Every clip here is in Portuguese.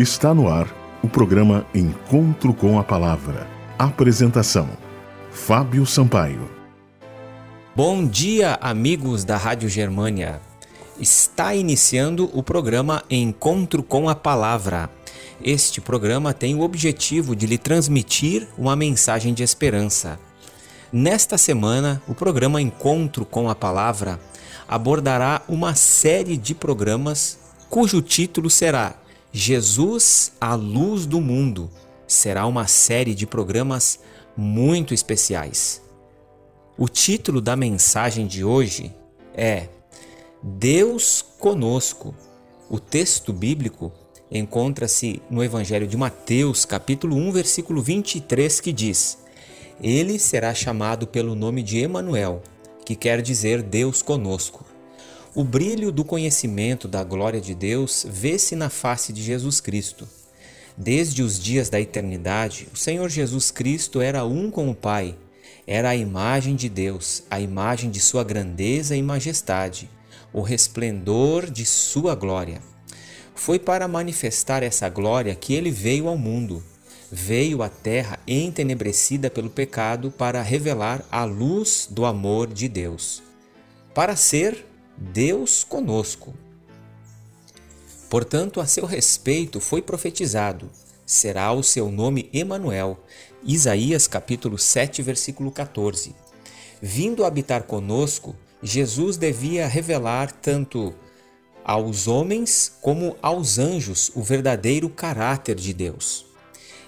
Está no ar o programa Encontro com a Palavra. Apresentação: Fábio Sampaio. Bom dia, amigos da Rádio Germânia. Está iniciando o programa Encontro com a Palavra. Este programa tem o objetivo de lhe transmitir uma mensagem de esperança. Nesta semana, o programa Encontro com a Palavra abordará uma série de programas cujo título será Jesus, a luz do mundo. Será uma série de programas muito especiais. O título da mensagem de hoje é Deus conosco. O texto bíblico encontra-se no Evangelho de Mateus, capítulo 1, versículo 23, que diz: Ele será chamado pelo nome de Emanuel, que quer dizer Deus conosco. O brilho do conhecimento da glória de Deus vê-se na face de Jesus Cristo. Desde os dias da eternidade, o Senhor Jesus Cristo era um com o Pai era a imagem de Deus, a imagem de sua grandeza e majestade, o resplendor de sua glória. Foi para manifestar essa glória que ele veio ao mundo. Veio à terra entenebrecida pelo pecado para revelar a luz do amor de Deus, para ser Deus conosco. Portanto, a seu respeito foi profetizado: será o seu nome Emanuel, Isaías capítulo 7, versículo 14. Vindo habitar conosco, Jesus devia revelar tanto aos homens como aos anjos o verdadeiro caráter de Deus.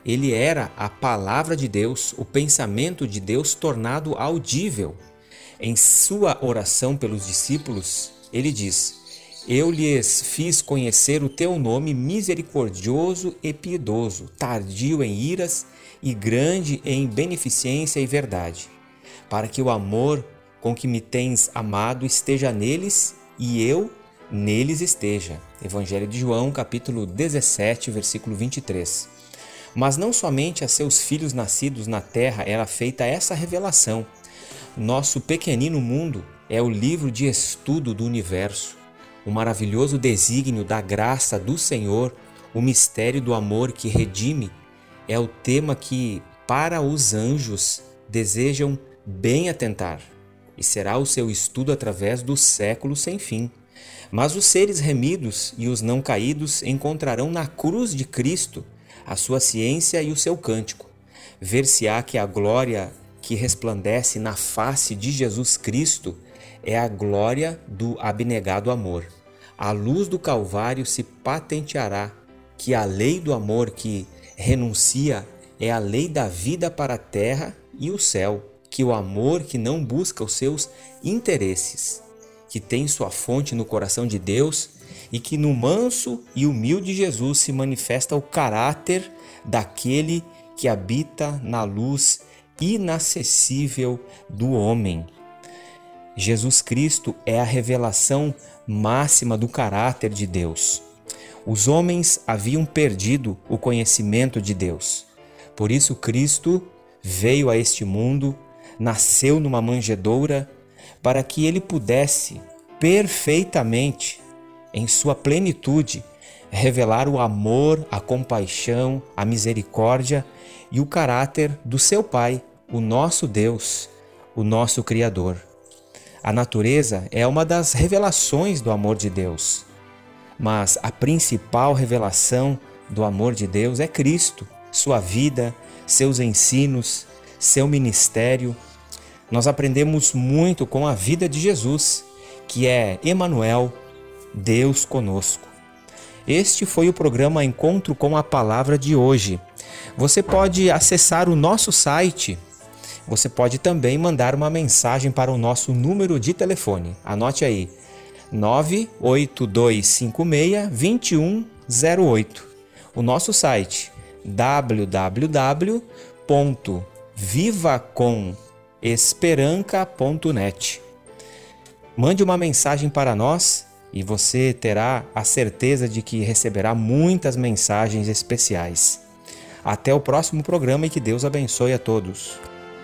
Ele era a palavra de Deus, o pensamento de Deus tornado audível. Em sua oração pelos discípulos, ele diz: Eu lhes fiz conhecer o teu nome misericordioso e piedoso, tardio em iras e grande em beneficência e verdade, para que o amor com que me tens amado esteja neles e eu neles esteja. Evangelho de João, capítulo 17, versículo 23. Mas não somente a seus filhos nascidos na terra era feita essa revelação. Nosso pequenino mundo é o livro de estudo do universo, o maravilhoso desígnio da graça do Senhor, o mistério do amor que redime é o tema que, para os anjos, desejam bem atentar, e será o seu estudo através do século sem fim. Mas os seres remidos e os não caídos encontrarão na cruz de Cristo a sua ciência e o seu cântico. Ver-se-á que a glória que resplandece na face de Jesus Cristo é a glória do abnegado amor. A luz do Calvário se patenteará que a lei do amor que renuncia é a lei da vida para a terra e o céu, que o amor que não busca os seus interesses, que tem sua fonte no coração de Deus e que no manso e humilde Jesus se manifesta o caráter daquele que habita na luz inacessível do homem. Jesus Cristo é a revelação máxima do caráter de Deus. Os homens haviam perdido o conhecimento de Deus. Por isso, Cristo veio a este mundo, nasceu numa manjedoura, para que ele pudesse perfeitamente, em sua plenitude, revelar o amor, a compaixão, a misericórdia e o caráter do seu Pai, o nosso Deus, o nosso Criador. A natureza é uma das revelações do amor de Deus. Mas a principal revelação do amor de Deus é Cristo, sua vida, seus ensinos, seu ministério. Nós aprendemos muito com a vida de Jesus, que é Emanuel, Deus conosco. Este foi o programa Encontro com a Palavra de hoje. Você pode acessar o nosso site. Você pode também mandar uma mensagem para o nosso número de telefone. Anote aí: 98256-2108. O nosso site www.vivacomesperanca.net. Mande uma mensagem para nós e você terá a certeza de que receberá muitas mensagens especiais. Até o próximo programa e que Deus abençoe a todos.